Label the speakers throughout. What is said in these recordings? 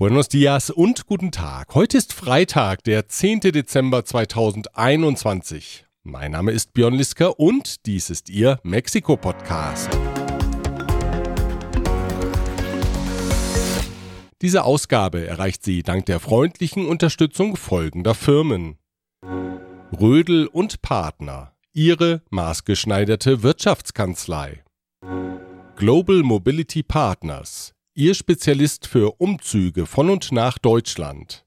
Speaker 1: Buenos dias und guten Tag. Heute ist Freitag, der 10. Dezember 2021. Mein Name ist Björn Liska und dies ist Ihr Mexiko-Podcast. Diese Ausgabe erreicht Sie dank der freundlichen Unterstützung folgender Firmen. Rödel und Partner, Ihre maßgeschneiderte Wirtschaftskanzlei. Global Mobility Partners, Ihr Spezialist für Umzüge von und nach Deutschland.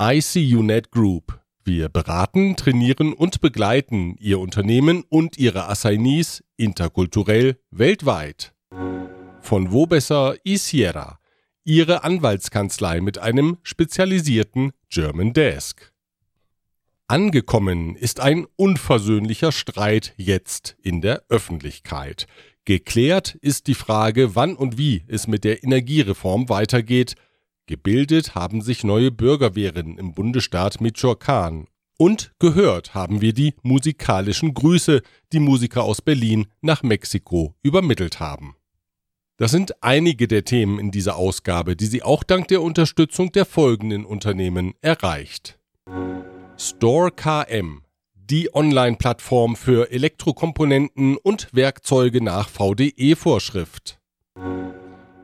Speaker 1: ICUNet Group. Wir beraten, trainieren und begleiten Ihr Unternehmen und Ihre Assignees interkulturell weltweit. Von wo besser Isiera, Ihre Anwaltskanzlei mit einem spezialisierten German Desk. Angekommen ist ein unversöhnlicher Streit jetzt in der Öffentlichkeit. Geklärt ist die Frage, wann und wie es mit der Energiereform weitergeht. Gebildet haben sich neue Bürgerwehren im Bundesstaat Michoacán. Und gehört haben wir die musikalischen Grüße, die Musiker aus Berlin nach Mexiko übermittelt haben. Das sind einige der Themen in dieser Ausgabe, die sie auch dank der Unterstützung der folgenden Unternehmen erreicht. Store KM die Online-Plattform für Elektrokomponenten und Werkzeuge nach VDE-Vorschrift.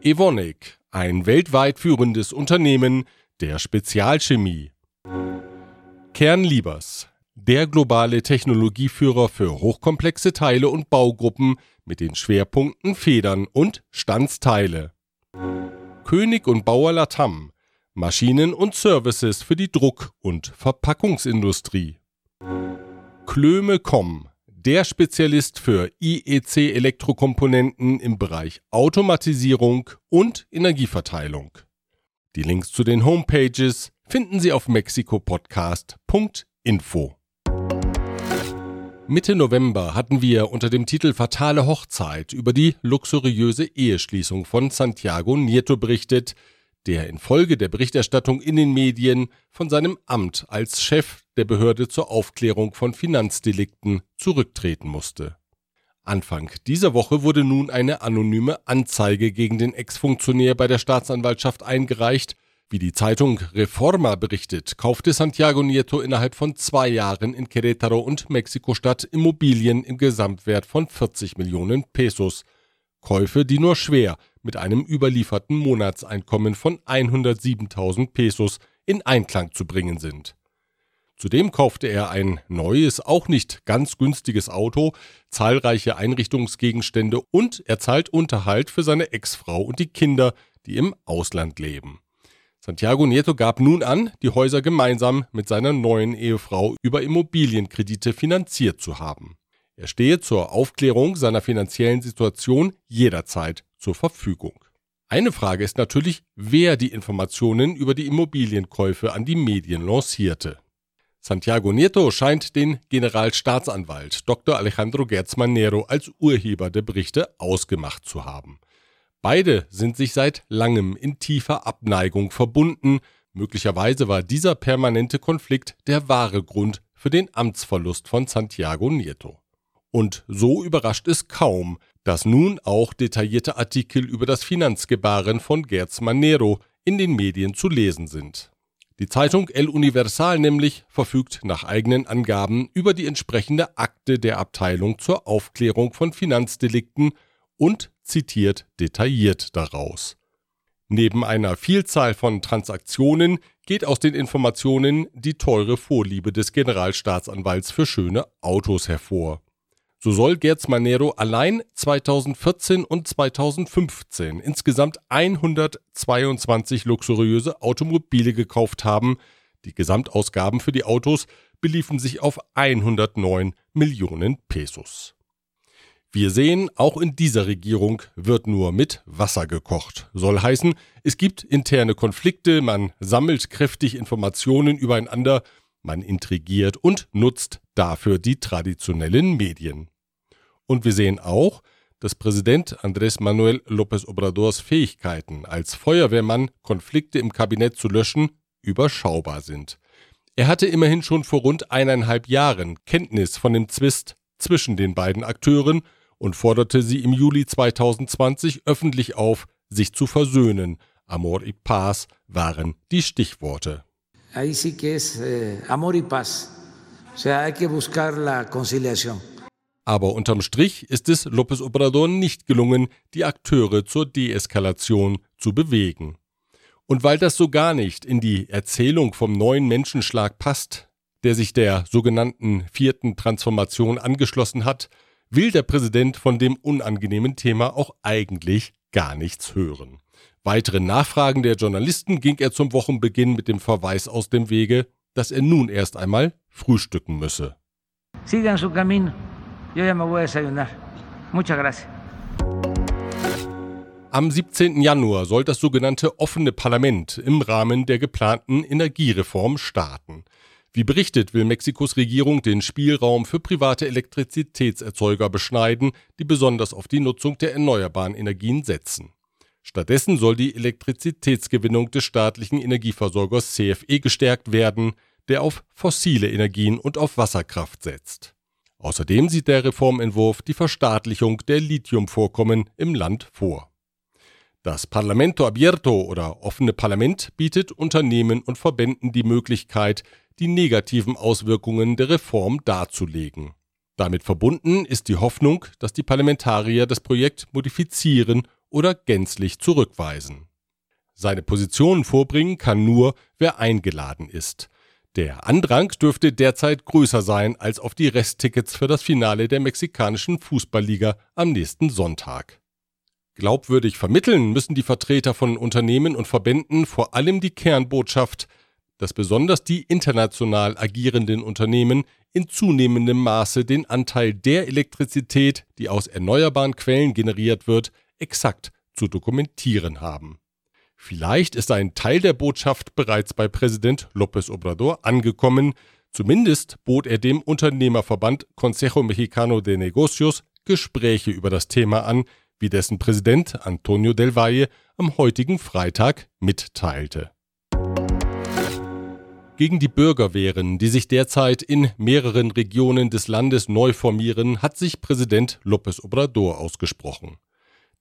Speaker 1: Evonik, ein weltweit führendes Unternehmen der Spezialchemie. Kernliebers, der globale Technologieführer für hochkomplexe Teile und Baugruppen mit den Schwerpunkten Federn und Standsteile. König und Bauer Latam, Maschinen und Services für die Druck- und Verpackungsindustrie. Klöme.com, der Spezialist für IEC-Elektrokomponenten im Bereich Automatisierung und Energieverteilung. Die Links zu den Homepages finden Sie auf mexikopodcast.info. Mitte November hatten wir unter dem Titel Fatale Hochzeit über die luxuriöse Eheschließung von Santiago Nieto berichtet, der infolge der Berichterstattung in den Medien von seinem Amt als Chef der Behörde zur Aufklärung von Finanzdelikten zurücktreten musste. Anfang dieser Woche wurde nun eine anonyme Anzeige gegen den Ex-Funktionär bei der Staatsanwaltschaft eingereicht. Wie die Zeitung Reforma berichtet, kaufte Santiago Nieto innerhalb von zwei Jahren in Querétaro und Mexiko-Stadt Immobilien im Gesamtwert von 40 Millionen Pesos. Käufe, die nur schwer mit einem überlieferten Monatseinkommen von 107.000 Pesos in Einklang zu bringen sind. Zudem kaufte er ein neues, auch nicht ganz günstiges Auto, zahlreiche Einrichtungsgegenstände und er zahlt Unterhalt für seine Ex-Frau und die Kinder, die im Ausland leben. Santiago Nieto gab nun an, die Häuser gemeinsam mit seiner neuen Ehefrau über Immobilienkredite finanziert zu haben. Er stehe zur Aufklärung seiner finanziellen Situation jederzeit zur Verfügung. Eine Frage ist natürlich, wer die Informationen über die Immobilienkäufe an die Medien lancierte. Santiago Nieto scheint den Generalstaatsanwalt Dr. Alejandro Gertz Manero als Urheber der Berichte ausgemacht zu haben. Beide sind sich seit langem in tiefer Abneigung verbunden. Möglicherweise war dieser permanente Konflikt der wahre Grund für den Amtsverlust von Santiago Nieto. Und so überrascht es kaum, dass nun auch detaillierte Artikel über das Finanzgebaren von Gerz Manero in den Medien zu lesen sind. Die Zeitung El Universal nämlich verfügt nach eigenen Angaben über die entsprechende Akte der Abteilung zur Aufklärung von Finanzdelikten und zitiert detailliert daraus. Neben einer Vielzahl von Transaktionen geht aus den Informationen die teure Vorliebe des Generalstaatsanwalts für schöne Autos hervor. So soll Gerz Manero allein 2014 und 2015 insgesamt 122 luxuriöse Automobile gekauft haben. Die Gesamtausgaben für die Autos beliefen sich auf 109 Millionen Pesos. Wir sehen, auch in dieser Regierung wird nur mit Wasser gekocht. Soll heißen, es gibt interne Konflikte, man sammelt kräftig Informationen übereinander man intrigiert und nutzt dafür die traditionellen Medien. Und wir sehen auch, dass Präsident Andrés Manuel López Obradors Fähigkeiten, als Feuerwehrmann Konflikte im Kabinett zu löschen, überschaubar sind. Er hatte immerhin schon vor rund eineinhalb Jahren Kenntnis von dem Zwist zwischen den beiden Akteuren und forderte sie im Juli 2020 öffentlich auf, sich zu versöhnen, Amor y Paz waren die Stichworte.
Speaker 2: Ahí sí que es eh, amor y paz.
Speaker 1: Aber unterm Strich ist es López Obrador nicht gelungen, die Akteure zur Deeskalation zu bewegen. Und weil das so gar nicht in die Erzählung vom neuen Menschenschlag passt, der sich der sogenannten vierten Transformation angeschlossen hat, will der Präsident von dem unangenehmen Thema auch eigentlich gar nichts hören. Weiteren Nachfragen der Journalisten ging er zum Wochenbeginn mit dem Verweis aus dem Wege, dass er nun erst einmal frühstücken müsse.
Speaker 2: Sigan su camino. Yo ya me voy a desayunar. Muchas gracias.
Speaker 1: Am 17. Januar soll das sogenannte offene Parlament im Rahmen der geplanten Energiereform starten. Wie berichtet, will Mexikos Regierung den Spielraum für private Elektrizitätserzeuger beschneiden, die besonders auf die Nutzung der erneuerbaren Energien setzen. Stattdessen soll die Elektrizitätsgewinnung des staatlichen Energieversorgers CFE gestärkt werden, der auf fossile Energien und auf Wasserkraft setzt. Außerdem sieht der Reformentwurf die Verstaatlichung der Lithiumvorkommen im Land vor. Das Parlamento Abierto oder offene Parlament bietet Unternehmen und Verbänden die Möglichkeit, die negativen Auswirkungen der Reform darzulegen. Damit verbunden ist die Hoffnung, dass die Parlamentarier das Projekt modifizieren oder gänzlich zurückweisen. Seine Positionen vorbringen kann nur, wer eingeladen ist. Der Andrang dürfte derzeit größer sein als auf die Resttickets für das Finale der mexikanischen Fußballliga am nächsten Sonntag. Glaubwürdig vermitteln müssen die Vertreter von Unternehmen und Verbänden vor allem die Kernbotschaft, dass besonders die international agierenden Unternehmen in zunehmendem Maße den Anteil der Elektrizität, die aus erneuerbaren Quellen generiert wird, exakt zu dokumentieren haben. Vielleicht ist ein Teil der Botschaft bereits bei Präsident López Obrador angekommen, zumindest bot er dem Unternehmerverband Consejo Mexicano de Negocios Gespräche über das Thema an, wie dessen Präsident Antonio del Valle am heutigen Freitag mitteilte gegen die Bürgerwehren, die sich derzeit in mehreren Regionen des Landes neu formieren, hat sich Präsident López Obrador ausgesprochen.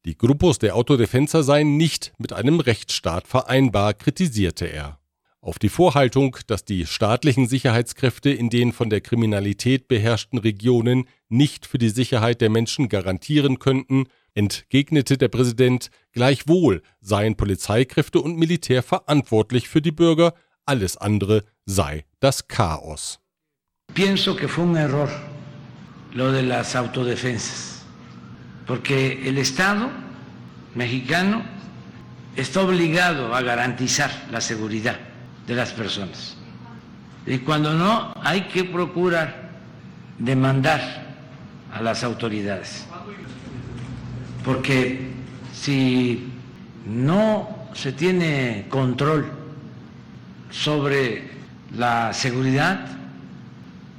Speaker 1: Die Grupos der Autodefensa seien nicht mit einem Rechtsstaat vereinbar, kritisierte er. Auf die Vorhaltung, dass die staatlichen Sicherheitskräfte in den von der Kriminalität beherrschten Regionen nicht für die Sicherheit der Menschen garantieren könnten, entgegnete der Präsident, gleichwohl seien Polizeikräfte und Militär verantwortlich für die Bürger, alles andere sei das Chaos.
Speaker 2: Pienso que fue un error lo de las autodefensas, porque el Estado mexicano está obligado a garantizar la seguridad de las personas. Y cuando no, hay que procurar demandar a las autoridades. Porque si no se tiene control sobre la seguridad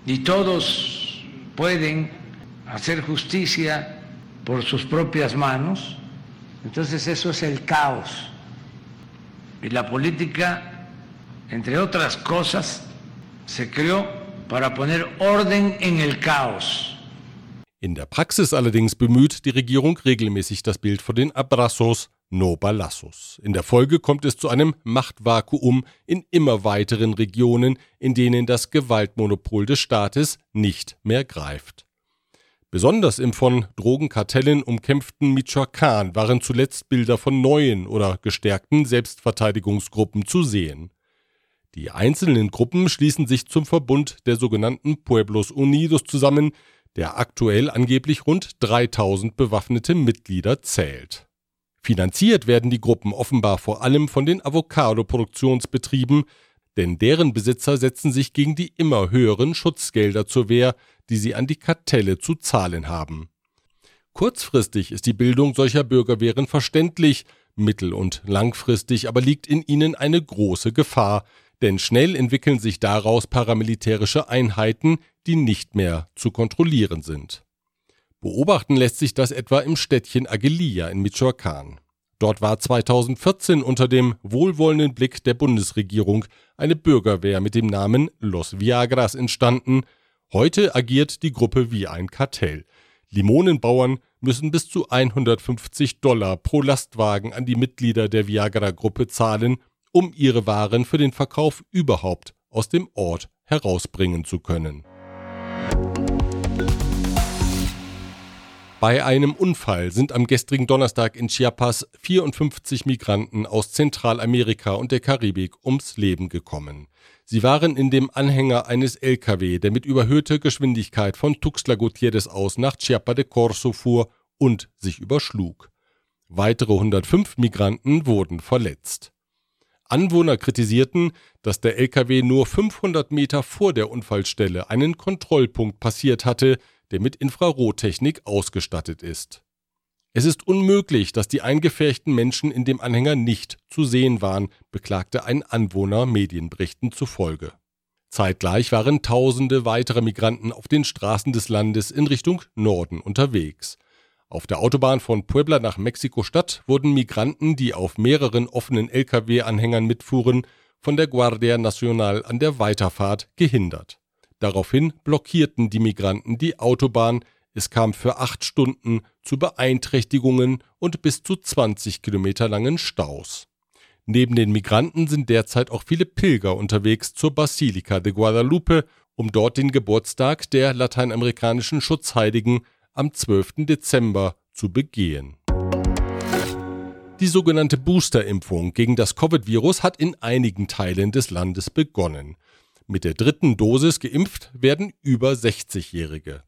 Speaker 2: y todos pueden hacer justicia por sus propias manos, entonces eso es el caos. Y la política, entre otras cosas, se creó para poner orden en el caos.
Speaker 1: In der Praxis allerdings bemüht die Regierung regelmäßig das Bild von den Abrazos, no balazos. In der Folge kommt es zu einem Machtvakuum in immer weiteren Regionen, in denen das Gewaltmonopol des Staates nicht mehr greift. Besonders im von Drogenkartellen umkämpften Michoacán waren zuletzt Bilder von neuen oder gestärkten Selbstverteidigungsgruppen zu sehen. Die einzelnen Gruppen schließen sich zum Verbund der sogenannten Pueblos Unidos zusammen, der aktuell angeblich rund 3000 bewaffnete Mitglieder zählt. Finanziert werden die Gruppen offenbar vor allem von den Avocado-Produktionsbetrieben, denn deren Besitzer setzen sich gegen die immer höheren Schutzgelder zur Wehr, die sie an die Kartelle zu zahlen haben. Kurzfristig ist die Bildung solcher Bürgerwehren verständlich, mittel- und langfristig aber liegt in ihnen eine große Gefahr, denn schnell entwickeln sich daraus paramilitärische Einheiten, die nicht mehr zu kontrollieren sind. Beobachten lässt sich das etwa im Städtchen Aguililla in Michoacán. Dort war 2014 unter dem wohlwollenden Blick der Bundesregierung eine Bürgerwehr mit dem Namen Los Viagras entstanden. Heute agiert die Gruppe wie ein Kartell. Limonenbauern müssen bis zu 150 Dollar pro Lastwagen an die Mitglieder der Viagra-Gruppe zahlen, um ihre Waren für den Verkauf überhaupt aus dem Ort herausbringen zu können. Bei einem Unfall sind am gestrigen Donnerstag in Chiapas 54 Migranten aus Zentralamerika und der Karibik ums Leben gekommen. Sie waren in dem Anhänger eines LKW, der mit überhöhter Geschwindigkeit von Tuxtla Gutierrez aus nach Chiapa de Corso fuhr und sich überschlug. Weitere 105 Migranten wurden verletzt. Anwohner kritisierten, dass der LKW nur 500 Meter vor der Unfallstelle einen Kontrollpunkt passiert hatte, der mit Infrarottechnik ausgestattet ist. Es ist unmöglich, dass die eingefärchten Menschen in dem Anhänger nicht zu sehen waren, beklagte ein Anwohner Medienberichten zufolge. Zeitgleich waren tausende weitere Migranten auf den Straßen des Landes in Richtung Norden unterwegs. Auf der Autobahn von Puebla nach Mexiko-Stadt wurden Migranten, die auf mehreren offenen Lkw-Anhängern mitfuhren, von der Guardia Nacional an der Weiterfahrt gehindert. Daraufhin blockierten die Migranten die Autobahn, es kam für acht Stunden zu Beeinträchtigungen und bis zu 20 Kilometer langen Staus. Neben den Migranten sind derzeit auch viele Pilger unterwegs zur Basilika de Guadalupe, um dort den Geburtstag der lateinamerikanischen Schutzheiligen am 12. Dezember zu begehen. Die sogenannte Boosterimpfung gegen das Covid-Virus hat in einigen Teilen des Landes begonnen. Mit der dritten Dosis geimpft werden über 60-Jährige.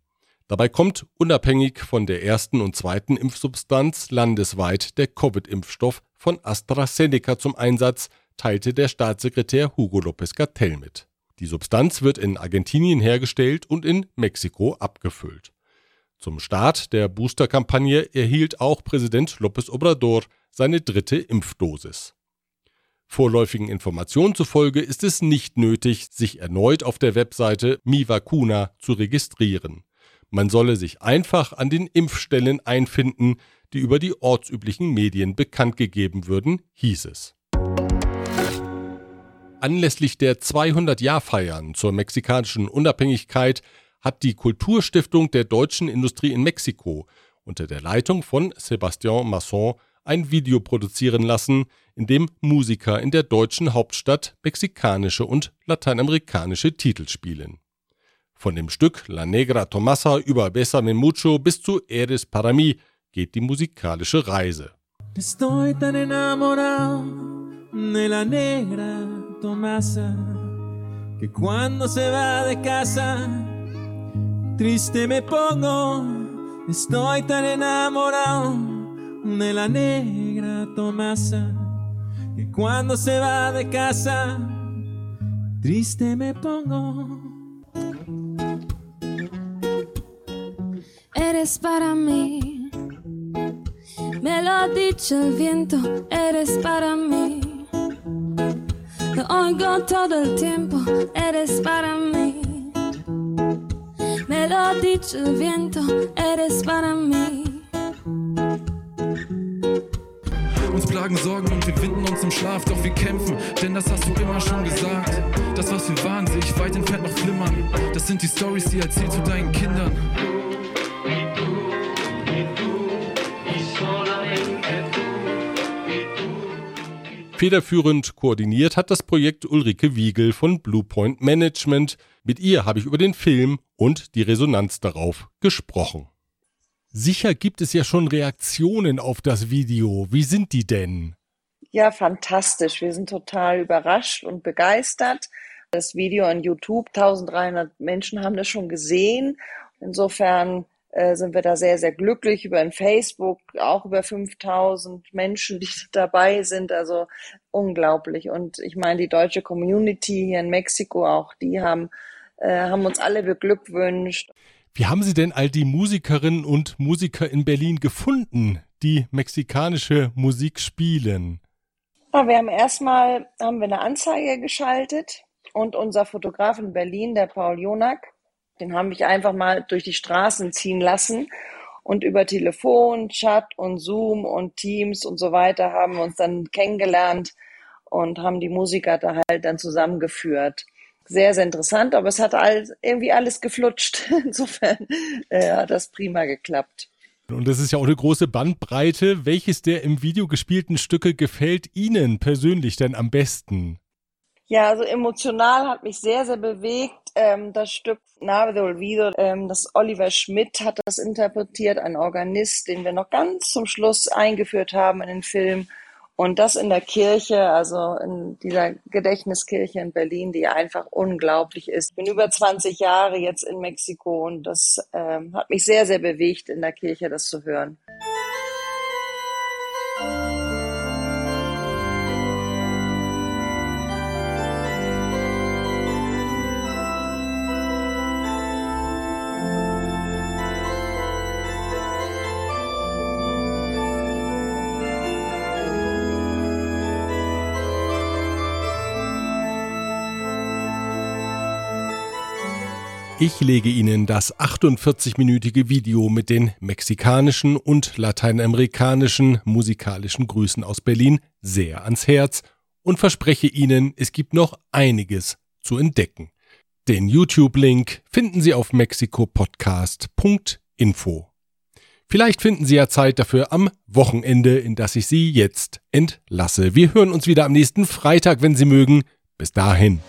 Speaker 1: Dabei kommt unabhängig von der ersten und zweiten Impfsubstanz landesweit der Covid-Impfstoff von AstraZeneca zum Einsatz, teilte der Staatssekretär Hugo López Gatell mit. Die Substanz wird in Argentinien hergestellt und in Mexiko abgefüllt. Zum Start der Booster-Kampagne erhielt auch Präsident López Obrador seine dritte Impfdosis. Vorläufigen Informationen zufolge ist es nicht nötig, sich erneut auf der Webseite MiVacuna zu registrieren. Man solle sich einfach an den Impfstellen einfinden, die über die ortsüblichen Medien bekannt gegeben würden, hieß es. Anlässlich der 200-Jahr-Feiern zur mexikanischen Unabhängigkeit hat die Kulturstiftung der deutschen Industrie in Mexiko unter der Leitung von Sebastian Masson ein Video produzieren lassen, in dem Musiker in der deutschen Hauptstadt mexikanische und lateinamerikanische Titel spielen. Von dem Stück La Negra Tomasa über Besame Mucho bis zu Eres para mí geht die musikalische Reise. Estoy tan enamorado de la negra Tomasa que cuando se va de casa triste me pongo. Estoy tan enamorado de la negra Tomasa que cuando se va de casa triste me pongo. Eres para mí, me lo ha dicho el viento, eres para mí. Lo oigo todo el tiempo, eres para mí. Me lo ha dicho el viento, eres para mí. Uns plagen Sorgen und wir winden uns im Schlaf, doch wir kämpfen, denn das hast du immer schon gesagt. Das, was wir waren, sehe ich weit entfernt noch flimmern. Das sind die Stories, die erzählst du deinen Kindern. Federführend koordiniert hat das Projekt Ulrike Wiegel von Bluepoint Management. Mit ihr habe ich über den Film und die Resonanz darauf gesprochen. Sicher gibt es ja schon Reaktionen auf das Video. Wie sind die denn?
Speaker 3: Ja, fantastisch. Wir sind total überrascht und begeistert. Das Video on YouTube, 1300 Menschen haben das schon gesehen. Insofern äh, sind wir da sehr, sehr glücklich. Über in Facebook auch über 5000 Menschen, die dabei sind. Also unglaublich. Und ich meine, die deutsche Community hier in Mexiko, auch die haben, äh, haben uns alle beglückwünscht.
Speaker 1: Wie haben Sie denn all die Musikerinnen und Musiker in Berlin gefunden, die mexikanische Musik spielen?
Speaker 3: Ja, wir haben erstmal haben wir eine Anzeige geschaltet und unser Fotograf in Berlin, der Paul Jonak, den haben wir einfach mal durch die Straßen ziehen lassen und über Telefon, Chat und Zoom und Teams und so weiter haben wir uns dann kennengelernt und haben die Musiker da halt dann zusammengeführt sehr, sehr interessant, aber es hat all, irgendwie alles geflutscht. Insofern äh, hat das prima geklappt.
Speaker 1: Und das ist ja auch eine große Bandbreite. Welches der im Video gespielten Stücke gefällt Ihnen persönlich denn am besten?
Speaker 3: Ja, also emotional hat mich sehr, sehr bewegt ähm, das Stück Nave de Olvido. Ähm, das Oliver Schmidt hat das interpretiert, ein Organist, den wir noch ganz zum Schluss eingeführt haben in den Film. Und das in der Kirche, also in dieser Gedächtniskirche in Berlin, die einfach unglaublich ist. Ich bin über 20 Jahre jetzt in Mexiko und das ähm, hat mich sehr, sehr bewegt, in der Kirche das zu hören.
Speaker 1: Ich lege Ihnen das 48-minütige Video mit den mexikanischen und lateinamerikanischen musikalischen Grüßen aus Berlin sehr ans Herz und verspreche Ihnen, es gibt noch einiges zu entdecken. Den YouTube-Link finden Sie auf mexikopodcast.info. Vielleicht finden Sie ja Zeit dafür am Wochenende, in das ich Sie jetzt entlasse. Wir hören uns wieder am nächsten Freitag, wenn Sie mögen. Bis dahin.